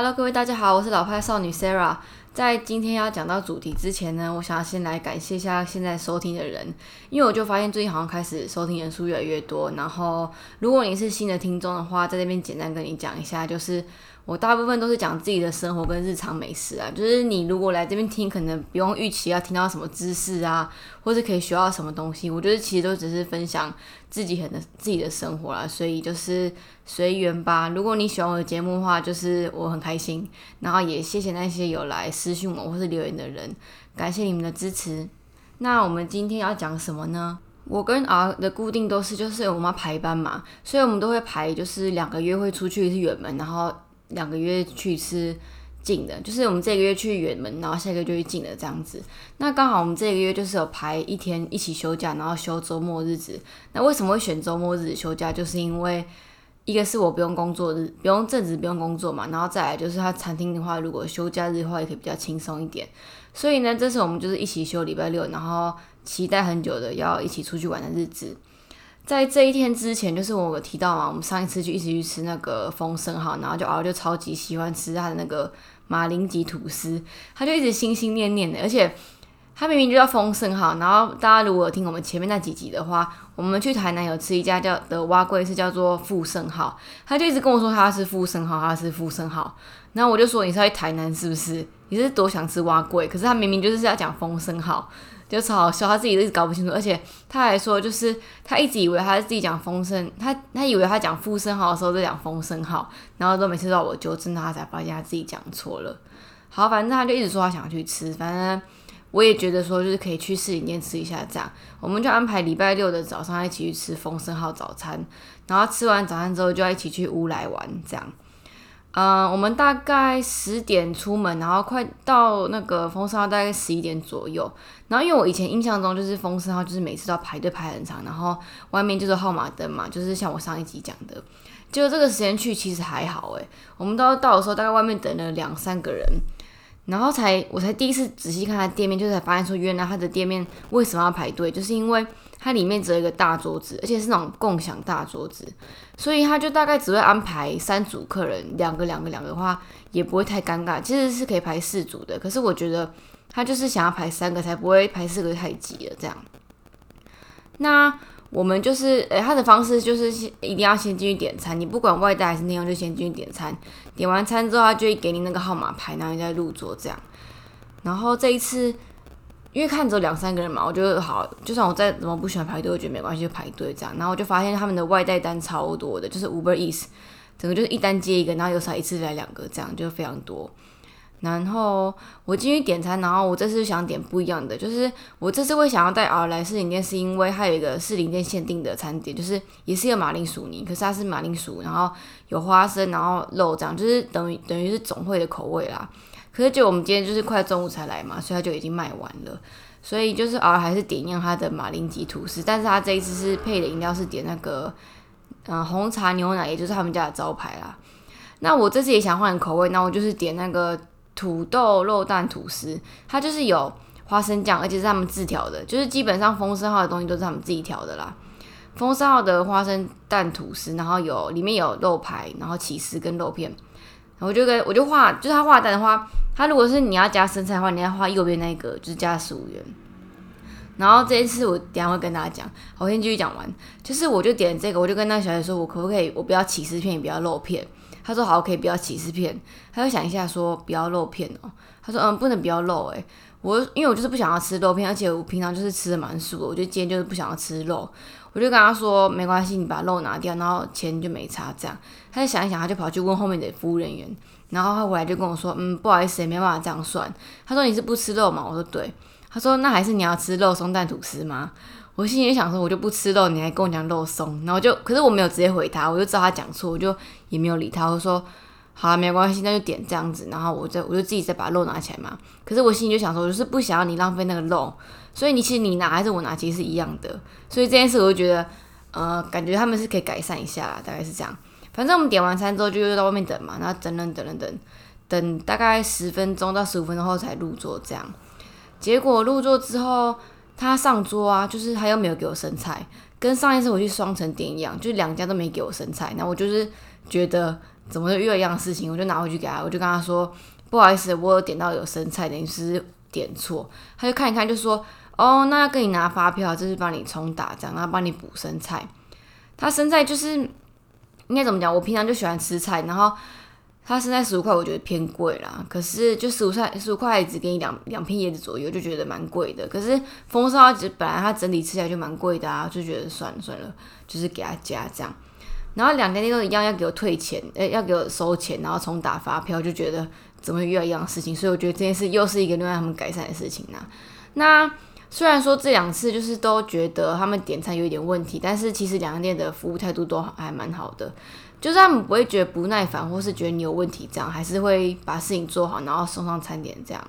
Hello，各位大家好，我是老派少女 Sarah。在今天要讲到主题之前呢，我想要先来感谢一下现在收听的人，因为我就发现最近好像开始收听人数越来越多。然后，如果你是新的听众的话，在这边简单跟你讲一下，就是。我大部分都是讲自己的生活跟日常美食啊，就是你如果来这边听，可能不用预期要听到什么知识啊，或是可以学到什么东西。我觉得其实都只是分享自己很的自己的生活啦，所以就是随缘吧。如果你喜欢我的节目的话，就是我很开心，然后也谢谢那些有来私信我或是留言的人，感谢你们的支持。那我们今天要讲什么呢？我跟 R 的固定都是就是我们要排班嘛，所以我们都会排就是两个月会出去一次远门，然后。两个月去一次近的，就是我们这个月去远门，然后下个月就去近的这样子。那刚好我们这个月就是有排一天一起休假，然后休周末日子。那为什么会选周末日子休假？就是因为一个是我不用工作日，不用正职，不用工作嘛。然后再来就是他餐厅的话，如果休假日的话，也可以比较轻松一点。所以呢，这次我们就是一起休礼拜六，然后期待很久的要一起出去玩的日子。在这一天之前，就是我有提到嘛，我们上一次就一起去吃那个丰盛哈，然后就熬就超级喜欢吃他的那个马铃吉吐司，他就一直心心念念的，而且他明明就叫丰盛号，然后大家如果听我们前面那几集的话，我们去台南有吃一家叫的蛙贵是叫做富盛号，他就一直跟我说他是富盛号，他是富盛号，然后我就说你是在台南是不是？你是多想吃蛙贵？可是他明明就是要讲丰盛号。就超好笑，他自己一直搞不清楚，而且他还说，就是他一直以为他自己讲丰盛，他他以为他讲富盛号的时候在讲丰盛号，然后都每次到我纠正他，才发现他自己讲错了。好，反正他就一直说他想去吃，反正我也觉得说就是可以去试饮店吃一下这样，我们就安排礼拜六的早上一起去吃丰盛号早餐，然后吃完早餐之后就要一起去乌来玩这样。嗯，我们大概十点出门，然后快到那个风声号大概十一点左右。然后因为我以前印象中就是风声号就是每次都要排队排很长，然后外面就是号码灯嘛，就是像我上一集讲的，就这个时间去其实还好诶，我们到到的时候大概外面等了两三个人，然后才我才第一次仔细看他店面，就才发现说原来他的店面为什么要排队，就是因为。它里面只有一个大桌子，而且是那种共享大桌子，所以他就大概只会安排三组客人，两个两个两个的话也不会太尴尬。其实是可以排四组的，可是我觉得他就是想要排三个，才不会排四个太挤了这样。那我们就是，诶，他的方式就是先一定要先进去点餐，你不管外带还是内用，就先进去点餐。点完餐之后，他就会给你那个号码牌，然后你再入座这样。然后这一次。因为看着两三个人嘛，我觉得好，就算我再怎么不喜欢排队，我觉得没关系，就排队这样。然后我就发现他们的外带单超多的，就是 Uber Eats，整个就是一单接一个，然后有时候一次来两个，这样就非常多。然后我进去点餐，然后我这次想点不一样的，就是我这次会想要带 R 来士林店，是因为它有一个士林店限定的餐点，就是也是一个马铃薯泥，可是它是马铃薯，然后有花生，然后肉这样，就是等于等于是总会的口味啦。可是就我们今天就是快中午才来嘛，所以他就已经卖完了。所以就是偶尔还是点一样他的马铃吉吐司，但是他这一次是配的饮料是点那个嗯红茶牛奶，也就是他们家的招牌啦。那我这次也想换口味，那我就是点那个土豆肉蛋吐司，它就是有花生酱，而且是他们自调的，就是基本上丰盛号的东西都是他们自己调的啦。丰盛号的花生蛋吐司，然后有里面有肉排，然后起司跟肉片。我就跟我就画，就是他画单的话，他如果是你要加生菜的话，你要画右边那个，就是加十五元。然后这一次我等下会跟大家讲，我先继续讲完。就是我就点这个，我就跟那小姐说，我可不可以，我不要起司片，也不要肉片。他说好，可以不要起司片。他就想一下说不要肉片哦。他说嗯，不能不要肉诶。我因为我就是不想要吃肉片，而且我平常就是吃的蛮素的，我就今天就是不想要吃肉。我就跟他说没关系，你把肉拿掉，然后钱就没差。这样，他就想一想，他就跑去问后面的服务人员，然后他回来就跟我说，嗯，不好意思，没办法这样算。他说你是不吃肉吗？我说对。他说那还是你要吃肉松蛋吐司吗？我心里想说我就不吃肉，你还跟我讲肉松，然后就可是我没有直接回他，我就知道他讲错，我就也没有理他。我说好了，没关系，那就点这样子，然后我再我就自己再把肉拿起来嘛。可是我心里就想说，我就是不想要你浪费那个肉。所以你其实你拿还是我拿，其实是一样的。所以这件事我就觉得，呃，感觉他们是可以改善一下啦，大概是这样。反正我们点完餐之后就又到外面等嘛，然后等等等等等，等大概十分钟到十五分钟后才入座这样。结果入座之后，他上桌啊，就是他又没有给我生菜，跟上一次我去双城点一样，就两家都没给我生菜。那我就是觉得怎么又一样事情？我就拿回去给他，我就跟他说不好意思，我有点到有生菜，等于是点错。他就看一看，就说哦，那要跟你拿发票，就是帮你冲打这样，然后帮你补生菜。他生菜就是应该怎么讲？我平常就喜欢吃菜，然后。它生菜十五块，我觉得偏贵啦。可是就十五块，十五块只给你两两片叶子左右，就觉得蛮贵的。可是风沙只本来它整体吃起来就蛮贵的啊，就觉得算了算了，就是给他加这样。然后两家店都一样要给我退钱，诶，要给我收钱，然后重打发票，就觉得怎么遇到一样的事情。所以我觉得这件事又是一个另外他们改善的事情呐。那虽然说这两次就是都觉得他们点餐有一点问题，但是其实两家店的服务态度都还蛮好的。就是他们不会觉得不耐烦，或是觉得你有问题，这样还是会把事情做好，然后送上餐点这样。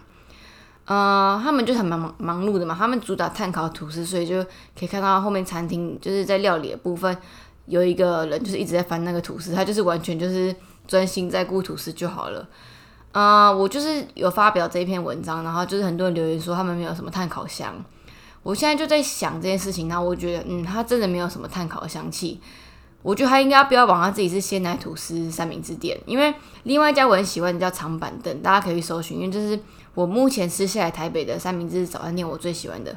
呃，他们就很忙忙碌的嘛，他们主打碳烤吐司，所以就可以看到后面餐厅就是在料理的部分有一个人就是一直在翻那个吐司，他就是完全就是专心在顾吐司就好了。呃，我就是有发表这一篇文章，然后就是很多人留言说他们没有什么碳烤香，我现在就在想这件事情，然后我觉得嗯，他真的没有什么碳烤的香气。我觉得他应该不要往他自己是鲜奶吐司三明治店，因为另外一家我很喜欢叫长板凳，大家可以去搜寻，因为这是我目前吃下来台北的三明治早餐店我最喜欢的。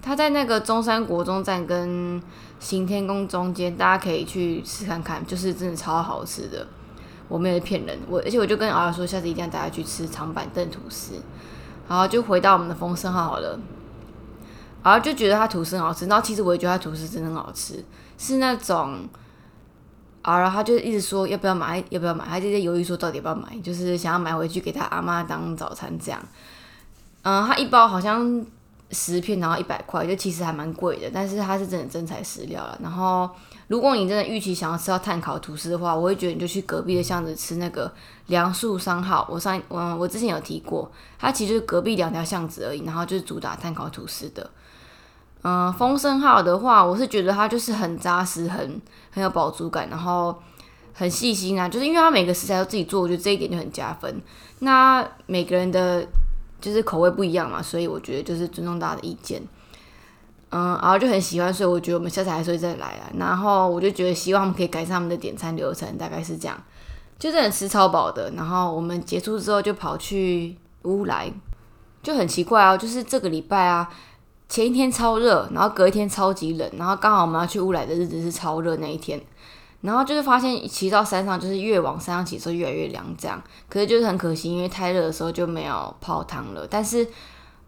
他在那个中山国中站跟行天宫中间，大家可以去试看看，就是真的超好吃的，我没有骗人。我而且我就跟儿儿说，下次一定要带他去吃长板凳吐司。然后就回到我们的丰盛号好了，然后就觉得他吐司很好吃，然后其实我也觉得他吐司真的很好吃，是那种。啊，然后他就一直说要不要买，要不要买，他就在犹豫说到底要不要买，就是想要买回去给他阿妈当早餐这样。嗯，他一包好像十片，然后一百块，就其实还蛮贵的，但是它是真的真材实料了。然后，如果你真的预期想要吃到碳烤吐司的话，我会觉得你就去隔壁的巷子吃那个梁树商号。我上我我之前有提过，它其实就是隔壁两条巷子而已，然后就是主打碳烤吐司的。嗯，丰盛号的话，我是觉得它就是很扎实，很很有饱足感，然后很细心啊。就是因为它每个食材都自己做，我觉得这一点就很加分。那每个人的就是口味不一样嘛，所以我觉得就是尊重大家的意见。嗯，然后就很喜欢，所以我觉得我们下次还是会再来啊。然后我就觉得希望我们可以改善他们的点餐流程，大概是这样。就真的吃超饱的。然后我们结束之后就跑去乌来，就很奇怪啊，就是这个礼拜啊。前一天超热，然后隔一天超级冷，然后刚好我们要去乌来的日子是超热那一天，然后就是发现骑到山上就是越往山上骑，候越来越凉这样。可是就是很可惜，因为太热的时候就没有泡汤了。但是，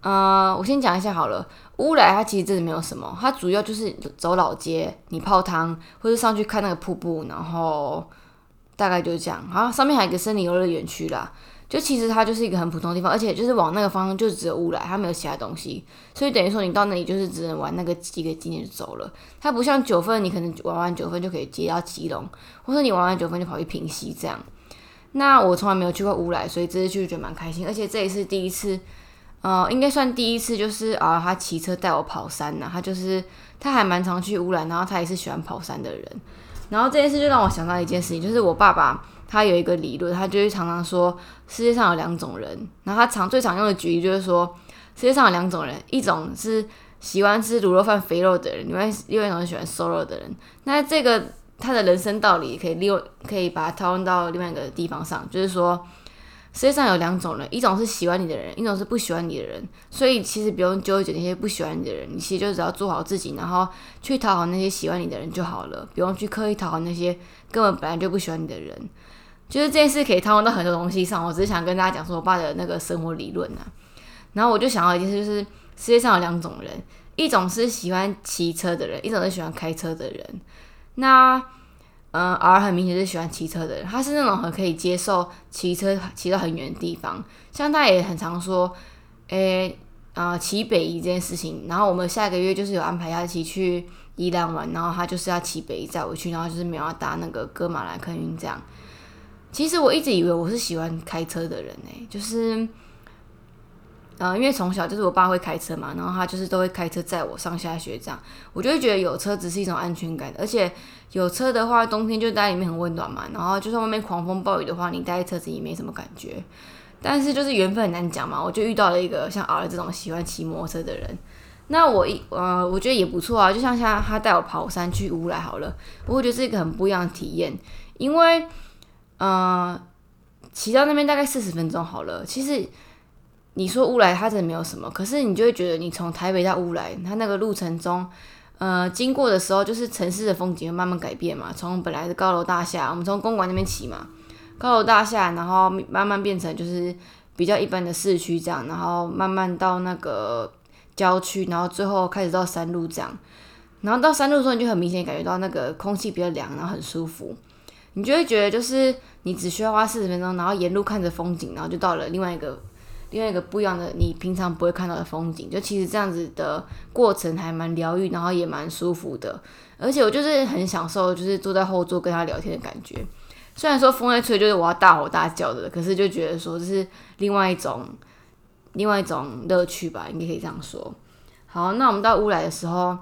呃，我先讲一下好了，乌来它其实真的没有什么，它主要就是走老街，你泡汤或者上去看那个瀑布，然后大概就是这样。好，上面还有一个森林游乐园区啦。就其实它就是一个很普通的地方，而且就是往那个方向就只有乌来，它没有其他东西，所以等于说你到那里就是只能玩那个几个景点就走了。它不像九份，你可能玩完九份就可以接到基隆，或者你玩完九份就跑去平溪这样。那我从来没有去过乌来，所以这次去觉得蛮开心，而且这也是第一次，呃，应该算第一次，就是啊，他骑车带我跑山呐。他就是他还蛮常去乌来，然后他也是喜欢跑山的人。然后这件事就让我想到一件事情，就是我爸爸。他有一个理论，他就是常常说世界上有两种人。然后他常最常用的举例就是说，世界上有两种人，一种是喜欢吃卤肉饭肥肉的人，另外另外一种是喜欢瘦肉的人。那这个他的人生道理可以利用，可以把它套用到另外一个地方上，就是说世界上有两种人，一种是喜欢你的人，一种是不喜欢你的人。所以其实不用纠结那些不喜欢你的人，你其实就只要做好自己，然后去讨好那些喜欢你的人就好了，不用去刻意讨好那些根本本来就不喜欢你的人。就是这件事可以套用到很多东西上，我只是想跟大家讲说我爸的那个生活理论啊。然后我就想到一件事，就是世界上有两种人，一种是喜欢骑车的人，一种是喜欢开车的人。那嗯，而很明显是喜欢骑车的人，他是那种很可以接受骑车骑到很远的地方，像他也很常说，诶啊骑北移这件事情。然后我们下个月就是有安排要一起去宜兰玩，然后他就是要骑北移载我去，然后就是没有要搭那个哥马兰客运这样。其实我一直以为我是喜欢开车的人呢，就是，呃，因为从小就是我爸会开车嘛，然后他就是都会开车载我上下学这样，我就会觉得有车子是一种安全感，而且有车的话，冬天就待里面很温暖嘛，然后就算外面狂风暴雨的话，你待在车子也没什么感觉。但是就是缘分很难讲嘛，我就遇到了一个像儿这种喜欢骑摩托车的人，那我一呃，我觉得也不错啊，就像像他带我跑山去乌来好了，我会觉得是一个很不一样的体验，因为。嗯，骑到那边大概四十分钟好了。其实你说乌来它真的没有什么，可是你就会觉得你从台北到乌来，它那个路程中，呃，经过的时候就是城市的风景会慢慢改变嘛。从本来的高楼大厦，我们从公馆那边骑嘛，高楼大厦，然后慢慢变成就是比较一般的市区这样，然后慢慢到那个郊区，然后最后开始到山路这样。然后到山路的时候，你就很明显感觉到那个空气比较凉，然后很舒服。你就会觉得，就是你只需要花四十分钟，然后沿路看着风景，然后就到了另外一个另外一个不一样的你平常不会看到的风景。就其实这样子的过程还蛮疗愈，然后也蛮舒服的。而且我就是很享受，就是坐在后座跟他聊天的感觉。虽然说风在吹，就是我要大吼大叫的，可是就觉得说这是另外一种另外一种乐趣吧，应该可以这样说。好，那我们到乌来的时候。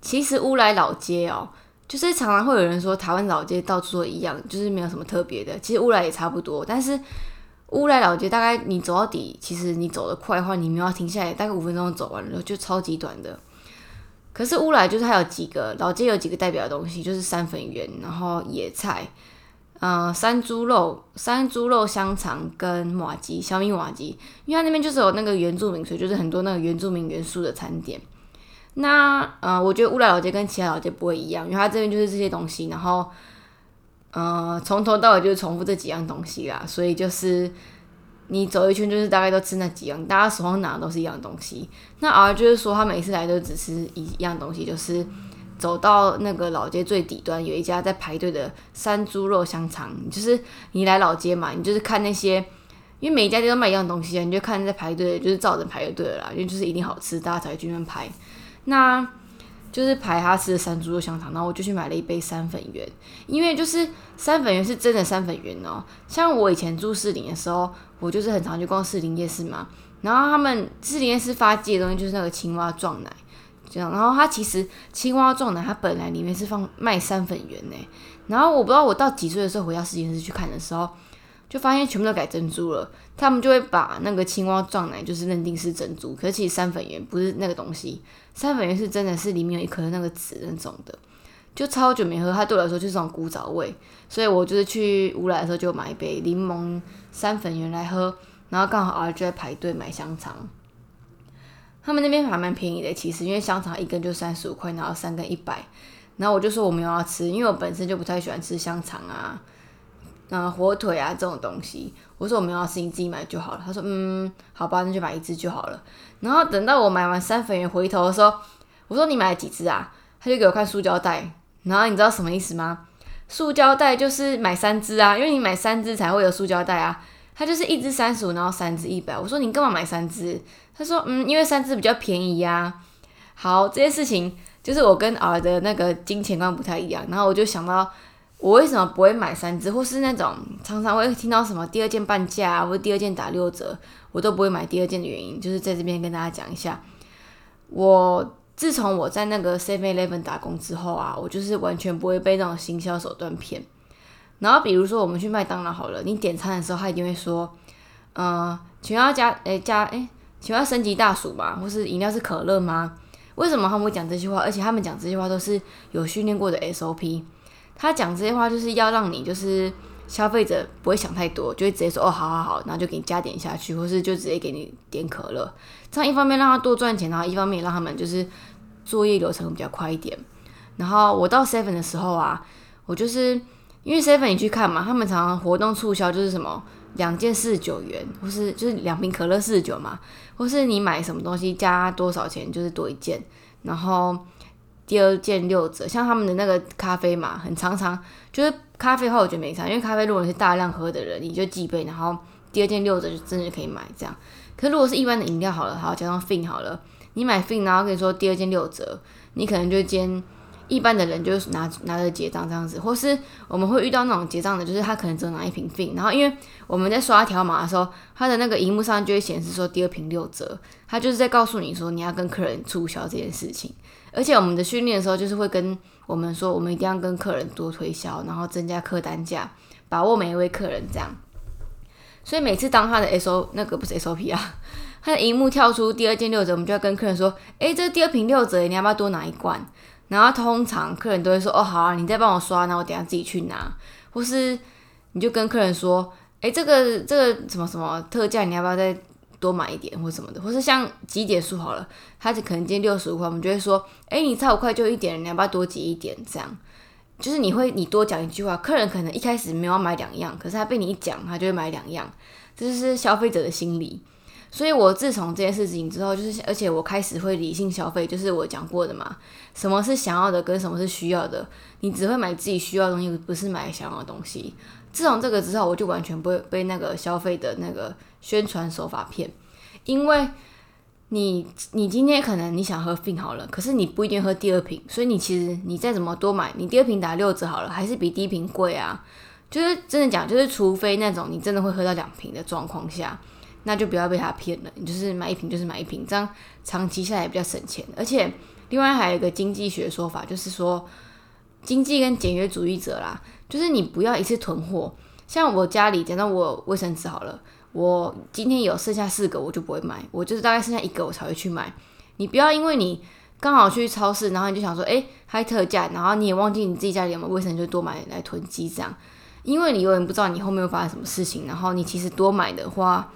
其实乌来老街哦，就是常常会有人说台湾老街到处都一样，就是没有什么特别的。其实乌来也差不多，但是乌来老街大概你走到底，其实你走得快的话，你没有停下来，大概五分钟走完了，就超级短的。可是乌来就是还有几个老街有几个代表的东西，就是山粉圆，然后野菜，嗯，山猪肉、山猪肉香肠跟马吉小米马吉，因为它那边就是有那个原住民，所以就是很多那个原住民元素的餐点。那呃，我觉得乌来老街跟其他老街不会一样，因为它这边就是这些东西，然后呃，从头到尾就是重复这几样东西啦，所以就是你走一圈就是大概都吃那几样，大家手上拿的都是一样东西。那而就是说，他每次来都只吃一样东西，就是走到那个老街最底端有一家在排队的山猪肉香肠，就是你来老街嘛，你就是看那些，因为每一家店都卖一样东西啊，你就看在排队，就是照着排就对了啦，因为就是一定好吃，大家才会去那边排。那就是排他吃的山猪肉香肠，然后我就去买了一杯山粉圆，因为就是山粉圆是真的山粉圆哦。像我以前住士林的时候，我就是很常去逛士林夜市嘛，然后他们士林夜市发迹的东西就是那个青蛙撞奶，这样。然后它其实青蛙撞奶它本来里面是放卖山粉圆呢，然后我不知道我到几岁的时候回到士林夜市去看的时候。就发现全部都改珍珠了，他们就会把那个青蛙撞奶就是认定是珍珠，可是其实三粉圆不是那个东西，三粉圆是真的是里面有一颗那个籽那种的，就超久没喝，它对我来说就是种古早味，所以我就是去乌来的时候就买一杯柠檬三粉圆来喝，然后刚好儿就在排队买香肠，他们那边还蛮便宜的，其实因为香肠一根就三十五块，然后三根一百，然后我就说我没有要吃，因为我本身就不太喜欢吃香肠啊。嗯，火腿啊这种东西，我说我没有事，你自己买就好了。他说，嗯，好吧，那就买一只就好了。然后等到我买完三粉圆回头的时候，我说你买了几只啊？他就给我看塑胶袋。然后你知道什么意思吗？塑胶袋就是买三只啊，因为你买三只才会有塑胶袋啊。他就是一只三十五，然后三只一百。我说你干嘛买三只？他说，嗯，因为三只比较便宜呀。好，这件事情就是我跟儿的那个金钱观不太一样。然后我就想到。我为什么不会买三只，或是那种常常会听到什么第二件半价啊，或者第二件打六折，我都不会买第二件的原因，就是在这边跟大家讲一下。我自从我在那个 Seven Eleven 打工之后啊，我就是完全不会被那种行销手段骗。然后比如说我们去麦当劳好了，你点餐的时候，他一定会说，嗯，请要加，诶加，诶，请要升级大薯吗？或是饮料是可乐吗？为什么他们会讲这句话？而且他们讲这句话都是有训练过的 SOP。他讲这些话就是要让你就是消费者不会想太多，就会直接说哦，好好好，然后就给你加点下去，或是就直接给你点可乐。这样一方面让他多赚钱，然后一方面让他们就是作业流程比较快一点。然后我到 Seven 的时候啊，我就是因为 Seven 你去看嘛，他们常常活动促销就是什么两件四十九元，或是就是两瓶可乐四十九嘛，或是你买什么东西加多少钱就是多一件，然后。第二件六折，像他们的那个咖啡嘛，很常常就是咖啡的话，我觉得没差，因为咖啡如果是大量喝的人，你就几杯，然后第二件六折就真的可以买这样。可如果是一般的饮料好了，好加上 fin 好了，你买 fin 然后跟你说第二件六折，你可能就兼一般的人就是拿拿着结账这样子，或是我们会遇到那种结账的，就是他可能只拿一瓶 fin，然后因为我们在刷条码的时候，他的那个荧幕上就会显示说第二瓶六折，他就是在告诉你说你要跟客人促销这件事情。而且我们的训练的时候，就是会跟我们说，我们一定要跟客人多推销，然后增加客单价，把握每一位客人这样。所以每次当他的 S O 那个不是 S O P 啊，他的荧幕跳出第二件六折，我们就要跟客人说，诶，这第二瓶六折，你要不要多拿一罐？然后通常客人都会说，哦，好啊，你再帮我刷，那我等下自己去拿。或是你就跟客人说，哎，这个这个什么什么特价，你要不要再多买一点或什么的？或是像几点数好了，它可能今天六十五块，我们就会说，哎，你差五块就一点，你要不要多挤一点？这样，就是你会你多讲一句话，客人可能一开始没有买两样，可是他被你一讲，他就会买两样，这就是消费者的心理。所以，我自从这件事情之后，就是而且我开始会理性消费，就是我讲过的嘛。什么是想要的，跟什么是需要的，你只会买自己需要的东西，不是买想要的东西。自从这个之后，我就完全不会被那个消费的那个宣传手法骗。因为你，你今天可能你想喝病好了，可是你不一定喝第二瓶，所以你其实你再怎么多买，你第二瓶打六折好了，还是比第一瓶贵啊。就是真的讲，就是除非那种你真的会喝到两瓶的状况下。那就不要被他骗了，你就是买一瓶就是买一瓶，这样长期下来也比较省钱。而且另外还有一个经济学说法，就是说经济跟简约主义者啦，就是你不要一次囤货。像我家里，讲到我卫生纸好了，我今天有剩下四个，我就不会买，我就是大概剩下一个我才会去买。你不要因为你刚好去超市，然后你就想说，哎，还特价，然后你也忘记你自己家里有没有卫生纸，就多买来囤积这样。因为你永远不知道你后面会发生什么事情，然后你其实多买的话。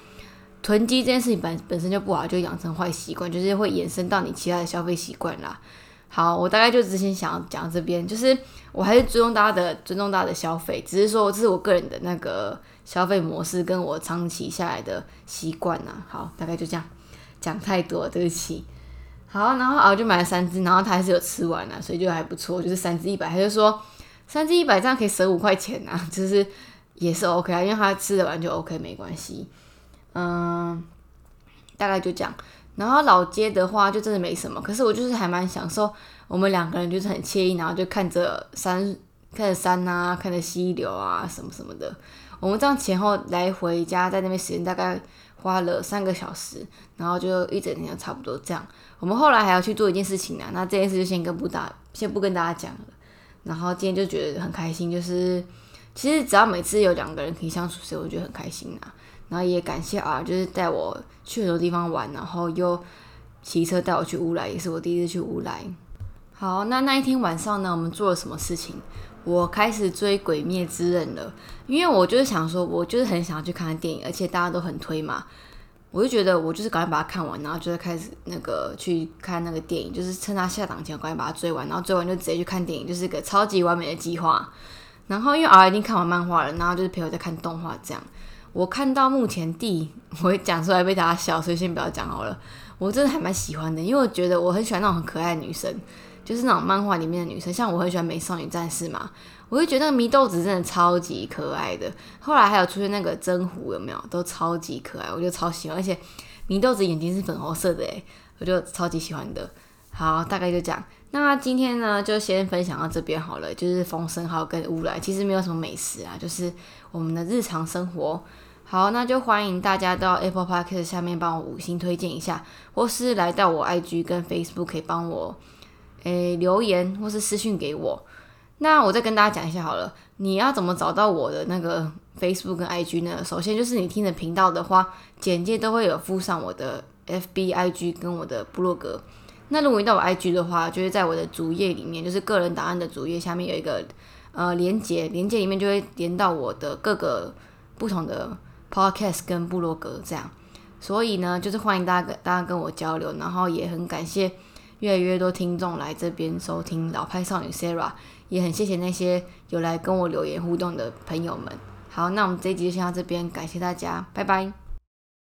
囤积这件事情本本身就不好，就养成坏习惯，就是会延伸到你其他的消费习惯啦。好，我大概就之前想讲这边，就是我还是尊重大家的尊重大家的消费，只是说这是我个人的那个消费模式，跟我长期下来的习惯呐。好，大概就这样，讲太多，对不起。好，然后啊我就买了三只，然后他还是有吃完了，所以就还不错，就是三只一百，他就说三只一百这样可以省五块钱啊，就是也是 OK 啊，因为他吃得完就 OK，没关系。嗯，大概就这样。然后老街的话，就真的没什么。可是我就是还蛮享受，我们两个人就是很惬意，然后就看着山，看着山啊，看着溪流啊，什么什么的。我们这样前后来回家，在那边时间大概花了三个小时，然后就一整天差不多这样。我们后来还要去做一件事情呢，那这件事就先跟不打，先不跟大家讲了。然后今天就觉得很开心，就是其实只要每次有两个人可以相处，所以我觉得很开心啊。然后也感谢啊，就是带我去很多地方玩，然后又骑车带我去乌来，也是我第一次去乌来。好，那那一天晚上呢，我们做了什么事情？我开始追《鬼灭之刃》了，因为我就是想说，我就是很想要去看电影，而且大家都很推嘛，我就觉得我就是赶快把它看完，然后就是开始那个去看那个电影，就是趁它下档前赶快把它追完，然后追完就直接去看电影，就是一个超级完美的计划。然后因为儿已经看完漫画了，然后就是陪我在看动画这样。我看到目前第，我会讲出来被大家笑，所以先不要讲好了。我真的还蛮喜欢的，因为我觉得我很喜欢那种很可爱的女生，就是那种漫画里面的女生，像我很喜欢美少女战士嘛，我就觉得那个祢豆子真的超级可爱的。后来还有出现那个真狐，有没有？都超级可爱，我就超喜欢。而且祢豆子眼睛是粉红色的，诶，我就超级喜欢的。好，大概就这样。那今天呢，就先分享到这边好了，就是风声号跟乌来，其实没有什么美食啊，就是我们的日常生活。好，那就欢迎大家到 Apple Podcast 下面帮我五星推荐一下，或是来到我 IG 跟 Facebook 可以帮我诶留言或是私讯给我。那我再跟大家讲一下好了，你要怎么找到我的那个 Facebook 跟 IG 呢？首先就是你听的频道的话，简介都会有附上我的 FB、IG 跟我的部落格。那如果你到我 IG 的话，就是在我的主页里面，就是个人档案的主页下面有一个呃连接，连接里面就会连到我的各个不同的。Podcast 跟部落格这样，所以呢，就是欢迎大家跟大家跟我交流，然后也很感谢越来越多听众来这边收听老派少女 Sarah，也很谢谢那些有来跟我留言互动的朋友们。好，那我们这一集就先到这边，感谢大家，拜拜。